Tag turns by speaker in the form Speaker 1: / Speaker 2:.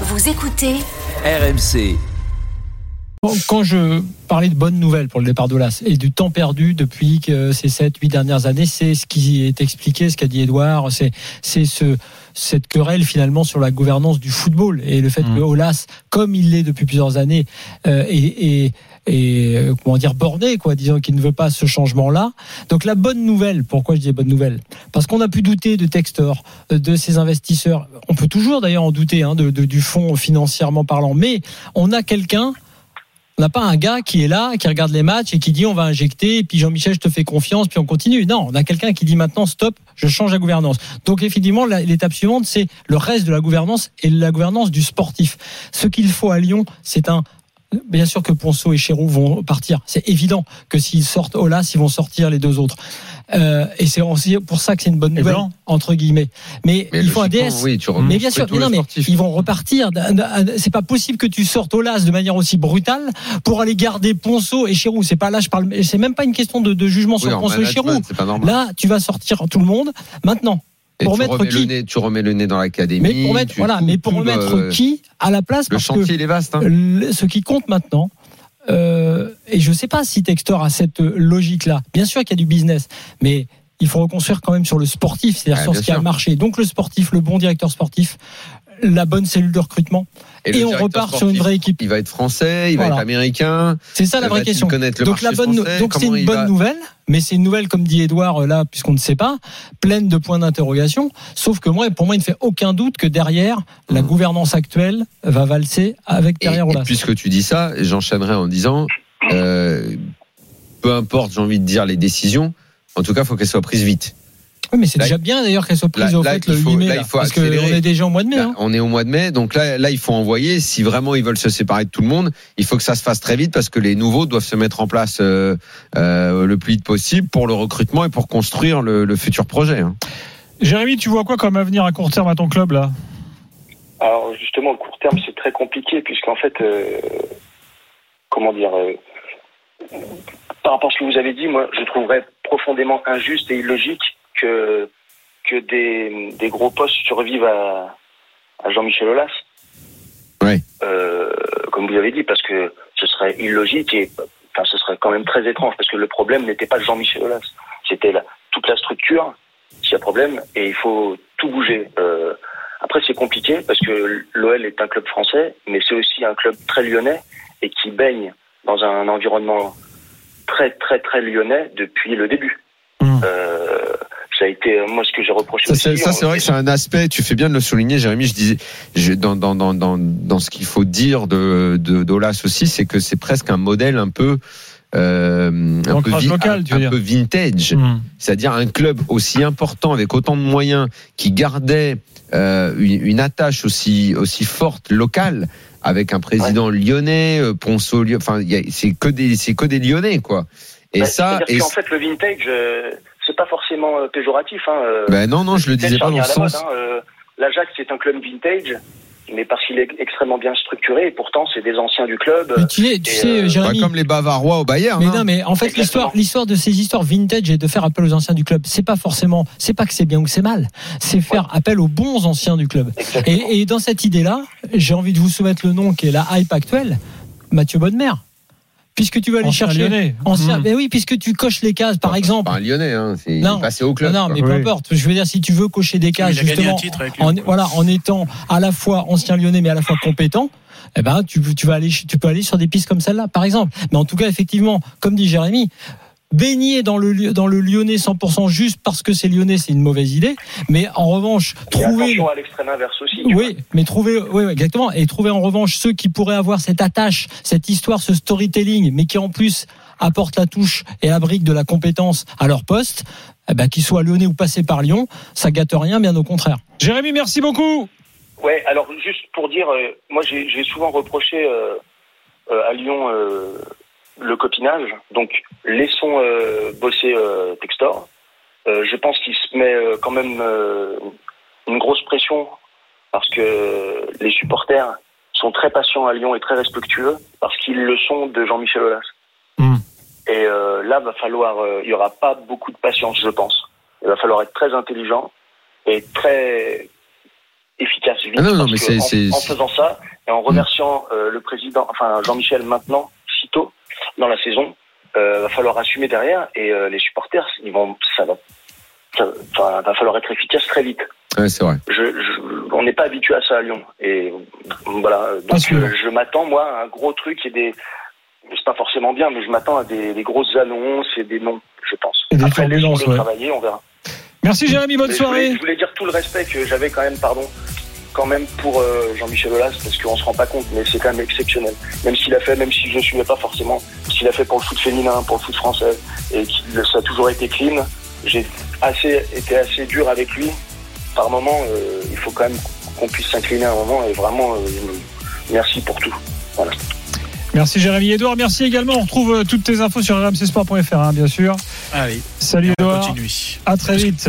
Speaker 1: Vous écoutez
Speaker 2: RMC.
Speaker 3: Quand je parlais de bonnes nouvelles pour le départ d'Olas et du temps perdu depuis que ces 7, 8 dernières années, c'est ce qui est expliqué, ce qu'a dit Edouard, c'est, c'est ce, cette querelle finalement sur la gouvernance du football et le fait
Speaker 4: Mmh.
Speaker 3: que Olas, comme il l'est depuis plusieurs années, euh, et, et, et, comment dire borné, quoi, disons qu'il ne veut pas ce changement-là. Donc la bonne nouvelle, pourquoi je dis bonne nouvelle? Parce qu'on a pu douter de Textor, euh, de ses investisseurs. On peut toujours d'ailleurs en douter hein, de, de- du fonds financièrement parlant, mais on a quelqu'un on n'a pas un gars qui est là, qui regarde les matchs et qui dit on va injecter, puis Jean-Michel, je te fais confiance, puis on continue. Non, on a quelqu'un qui dit maintenant stop, je change la gouvernance. Donc effectivement, l'étape suivante, c'est le reste de la gouvernance et la gouvernance du sportif. Ce qu'il faut à Lyon, c'est un Bien sûr que Ponceau et Chéroux vont partir. C'est évident que s'ils sortent Olas, ils vont sortir les deux autres. Euh, et c'est aussi pour ça que c'est une bonne
Speaker 4: Et
Speaker 3: nouvelle,
Speaker 4: Blanc
Speaker 3: entre guillemets. Mais,
Speaker 5: Mais
Speaker 3: il faut un DS.
Speaker 5: Oui, tu
Speaker 3: Mais bien sûr, mais non, mais ils vont repartir. C'est pas possible que tu sortes Olas de manière aussi brutale pour aller garder Ponceau et Chéroux. C'est pas là, je parle. C'est même pas une question de, de jugement
Speaker 5: Oui,
Speaker 3: sur Ponceau et Chéroux. Là, tu vas sortir tout le monde. Maintenant,
Speaker 5: Et
Speaker 3: pour
Speaker 5: tu
Speaker 3: mettre
Speaker 5: remets
Speaker 3: qui
Speaker 5: le nez, tu remets le nez dans l'académie.
Speaker 3: mais pour mettre, voilà,
Speaker 5: tout-
Speaker 3: mais pour remettre
Speaker 5: euh,
Speaker 3: qui à la place
Speaker 5: Le
Speaker 3: parce que
Speaker 5: chantier, il est vaste. hein.
Speaker 3: le- ce qui compte maintenant, euh, et je ne sais pas si Textor a cette logique-là. Bien sûr qu'il y a du business, mais il faut reconstruire quand même sur le sportif, c'est-à-dire
Speaker 5: Ouais,
Speaker 3: sur ce qui a marché. Donc le sportif, le bon directeur sportif, la bonne cellule de recrutement, et, on repart sur une vraie équipe.
Speaker 5: Il va être français, il va être américain.
Speaker 3: C'est ça la vraie
Speaker 5: Va-t-il
Speaker 3: question.
Speaker 5: le
Speaker 3: Donc la bonne,
Speaker 5: français?
Speaker 3: donc c'est une bonne
Speaker 5: va-
Speaker 3: nouvelle, mais c'est une nouvelle comme dit Edouard euh, là, puisqu'on ne sait pas, pleine de points d'interrogation. Sauf que moi, pour moi, il ne fait aucun doute que derrière la
Speaker 5: Mhm.
Speaker 3: gouvernance actuelle va valser avec derrière
Speaker 5: et puisque tu dis ça, j'enchaînerai en disant, euh, peu importe, j'ai envie de dire les décisions, en tout cas, il faut qu'elles soient prises vite.
Speaker 3: Oui, mais c'est déjà bien d'ailleurs qu'elle soit prise
Speaker 5: là-
Speaker 3: au
Speaker 5: là,
Speaker 3: fait le
Speaker 5: faut-
Speaker 3: 8 mai,
Speaker 5: là,
Speaker 3: là,
Speaker 5: il faut
Speaker 3: parce qu'on est déjà au mois de mai.
Speaker 5: Là,
Speaker 3: hein.
Speaker 5: on est au mois de mai, donc là, là, il faut envoyer. Si vraiment ils veulent se séparer de tout le monde, il faut que ça se fasse très vite parce que les nouveaux doivent se mettre en place euh, euh, le plus vite possible pour le recrutement et pour construire le, le futur projet. hein.
Speaker 4: Jérémy, tu vois quoi comme avenir à court terme à ton club là?
Speaker 6: Alors justement, le court terme, c'est très compliqué puisqu'en fait, euh, comment dire, euh, par rapport à ce que vous avez dit, moi, je trouverais profondément injuste et illogique que que des, des gros postes survivent à, à Jean-Michel Aulas.
Speaker 5: Ouais.
Speaker 6: Euh, comme vous avez dit, parce que ce serait illogique et enfin, ce serait quand même très étrange parce que le problème n'était pas Jean-Michel Aulas, c'était toute la structure s'il y a problème et il faut tout bouger. Euh, après, c'est compliqué parce que l'OL est un club français, mais c'est aussi un club très lyonnais et qui baigne dans un environnement très, très, très lyonnais depuis le début.
Speaker 4: Mmh.
Speaker 6: Euh, ça a été, euh, moi, ce que j'ai reproché
Speaker 5: Ça, c'est,
Speaker 6: aussi.
Speaker 5: ça, c'est vrai que c'est un aspect. Tu fais bien de le souligner, Jérémy. Je disais, je, dans, dans, dans, dans, dans ce qu'il faut dire de, de d'Olas aussi, c'est que c'est presque un modèle un peu. Euh, un peu,
Speaker 4: local,
Speaker 5: un, peu vintage.
Speaker 4: Mmh.
Speaker 5: c'est-à-dire un club aussi important avec autant de moyens qui gardait euh, une, une attache aussi aussi forte locale avec un président lyonnais, euh, Ponceau, Lyon- enfin c'est que des c'est que des Lyonnais quoi. Et
Speaker 6: Ouais,
Speaker 5: ça, et
Speaker 6: qu'en fait, le vintage, euh, c'est pas forcément euh, péjoratif. Hein, euh,
Speaker 5: ben non non je le disais pas dans le sens.
Speaker 6: hein, euh, L'Ajax, c'est un club vintage, mais parce qu'il est extrêmement bien structuré, et pourtant, c'est des anciens du club.
Speaker 3: Mais tu sais, tu sais
Speaker 5: Pas comme les Bavarois au Bayern.
Speaker 3: mais
Speaker 5: hein.
Speaker 3: non, mais en fait, l'histoire, l'histoire de ces histoires vintage et de faire appel aux anciens du club, c'est pas forcément, c'est pas que c'est bien ou que c'est mal, c'est faire appel aux bons anciens du club.
Speaker 6: Exactement.
Speaker 3: Et, et dans cette idée-là, j'ai envie de vous soumettre le nom qui est la hype actuelle, Mathieu Bonnemer. Puisque tu vas aller
Speaker 4: Ancien
Speaker 3: chercher
Speaker 4: Lyonnais.
Speaker 3: ancien,
Speaker 4: Mmh.
Speaker 3: mais oui, puisque tu coches les cases, par exemple.
Speaker 5: pas un Lyonnais, hein, c'est
Speaker 3: Non.
Speaker 5: passé au club.
Speaker 3: non, non, mais peu importe. Je veux dire, si tu veux cocher des cases, justement,
Speaker 7: titre avec lui.
Speaker 3: en, voilà, en étant à la fois ancien lyonnais mais à la fois compétent, eh ben, tu, tu vas aller, tu peux aller sur des pistes comme celle-là, par exemple. Mais en tout cas, effectivement, comme dit Jérémy, baigner dans le, dans le lyonnais 100% juste parce que c'est lyonnais, c'est une mauvaise idée. Mais en revanche,
Speaker 6: Et
Speaker 3: trouver,
Speaker 6: à l'extrême inverse aussi. tu vois.
Speaker 3: oui, mais trouver, oui, exactement, et trouver en revanche ceux qui pourraient avoir cette attache, cette histoire, ce storytelling, mais qui en plus apportent la touche et la brique de la compétence à leur poste, eh ben, qu'ils soient lyonnais ou passés par Lyon, ça gâte rien, bien au contraire.
Speaker 4: Jérémy, merci beaucoup.
Speaker 6: Ouais, alors juste pour dire, euh, moi j'ai j'ai souvent reproché euh, euh, à Lyon euh, le copinage, donc laissons euh, bosser euh, Textor. Euh, je pense qu'il se met euh, quand même une grosse pression parce que les supporters sont très patients à Lyon et très respectueux parce qu'ils le sont de Jean-Michel Aulas.
Speaker 4: Hmm.
Speaker 6: Et là, va falloir, il y aura pas beaucoup de patience, je pense. Il va falloir être très intelligent et très efficace vite.
Speaker 5: Ah non, non, mais
Speaker 6: en, en faisant ça et en remerciant euh, le président, enfin Jean-Michel maintenant, dans la saison, euh, va falloir assumer derrière et euh, les supporters, ils vont, ça va, ça, enfin, va falloir être efficace très vite.
Speaker 5: Ouais, c'est vrai.
Speaker 6: Je, je- on n'est pas habitué à ça à Lyon et voilà. Donc euh, je m'attends moi à un gros truc et des, c'est pas forcément bien, mais je m'attends à des, des grosses annonces et des noms, je pense.
Speaker 3: Et des
Speaker 6: Après, laissons-le
Speaker 3: turbulences, ouais.
Speaker 6: travailler, on verra.
Speaker 4: Merci Jérémy, bonne
Speaker 6: Mais je, voulais,
Speaker 4: soirée.
Speaker 6: je voulais dire tout le respect que j'avais quand même, pardon, quand même pour euh, Jean-Michel Aulas, parce qu'on se rend pas compte, mais c'est quand même exceptionnel. Même s'il a fait, même si je ne suivais pas forcément, ce qu'il a fait pour le foot féminin, pour le foot français, et qu'il ça a toujours été clean, j'ai assez été assez dur avec lui. Par moment, euh, il faut quand même qu'on puisse s'incliner à un moment, et vraiment, euh, merci pour tout.
Speaker 4: Merci Jérémy. Edouard, merci également. On retrouve toutes tes infos sur rmcsport.fr, hein, bien sûr.
Speaker 1: Allez,
Speaker 4: Salut
Speaker 1: on
Speaker 4: Edouard.
Speaker 1: continue.
Speaker 4: À très vite.